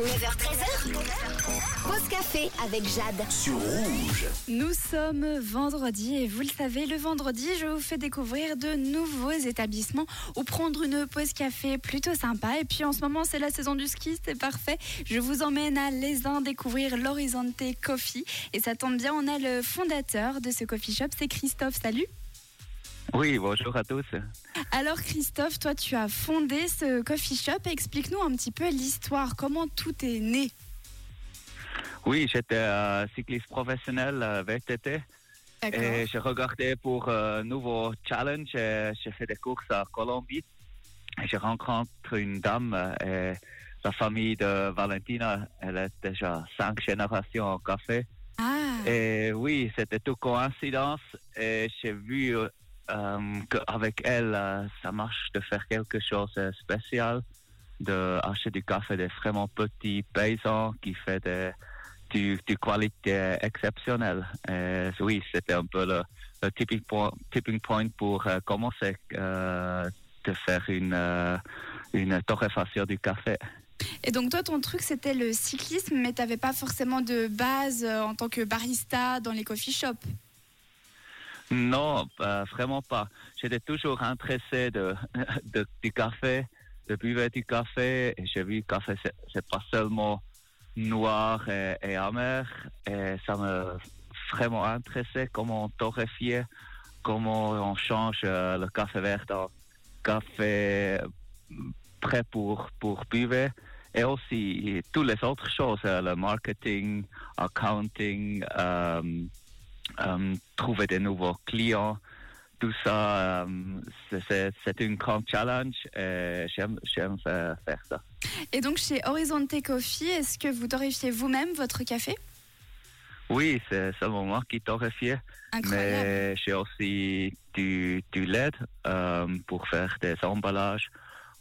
9h13h. Pause café avec Jade. sur rouge. Nous sommes vendredi et vous le savez, le vendredi, je vous fais découvrir de nouveaux établissements ou prendre une pause café plutôt sympa. Et puis en ce moment, c'est la saison du ski, c'est parfait. Je vous emmène à Lézin découvrir l'Horizonte Coffee. Et ça tombe bien, on a le fondateur de ce coffee shop, c'est Christophe. Salut. Oui, bonjour à tous. Alors Christophe, toi tu as fondé ce coffee shop. Explique-nous un petit peu l'histoire, comment tout est né? Oui, j'étais euh, cycliste professionnel euh, VTT et j'ai regardé pour un nouveau challenge. J'ai fait des courses à Colombie. Et J'ai rencontré une dame euh, et la famille de Valentina, elle est déjà cinq générations au café. Ah, Et oui, c'était tout coïncidence. Et j'ai vu euh, euh, qu'avec elle, euh, ça marche de faire quelque chose de spécial, d'acheter du café des vraiment petits paysans qui fait du, du qualité exceptionnelle. Et oui, c'était un peu le, tipping, point, tipping point pour euh, commencer euh, de faire une, euh, une torréfaction du café. et donc toi ton truc c'était le cyclisme, mais tu n'avais pas forcément de base euh, en tant que barista dans les coffee shops? Non, euh, vraiment pas. J'étais toujours intéressé de, du café, de buveur du café. Et j'ai vu le café, c'est, c'est pas seulement noir et, amer. Et ça m'a vraiment intéressé comment on torréfie, comment on change euh, le café vert en café prêt pour, pour. Et aussi toutes les autres choses, euh, le marketing, accounting, trouver des nouveaux clients. Tout ça, c'est- c'est c'est un grand challenge et j'aime j'aime faire, faire ça. Et donc chez Horizonte Coffee, est-ce que vous torréfiez vous-même votre café? Oui, c'est seulement moi qui torréfie, mais j'ai aussi du, du euh, pour faire des emballages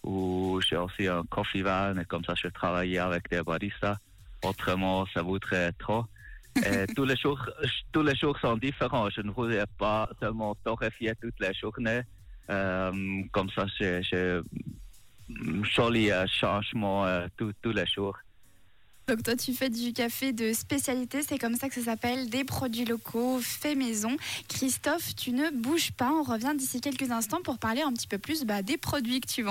ou j'ai aussi un coffee van et comme ça je travaille avec des baristas. Autrement, ça voudrait trop. Et tous les jours, tous les jours sont différents. Je ne voudrais pas seulement torréfier toute la journée. Euh, comme ça, j'ai joli euh, changement euh, tous tous les jours. Donc toi tu fais du café de spécialité, c'est comme ça que ça s'appelle, des produits locaux, faits maison. Christophe, tu ne bouges pas, on revient d'ici quelques instants pour parler un petit peu plus bah, des produits que tu vends.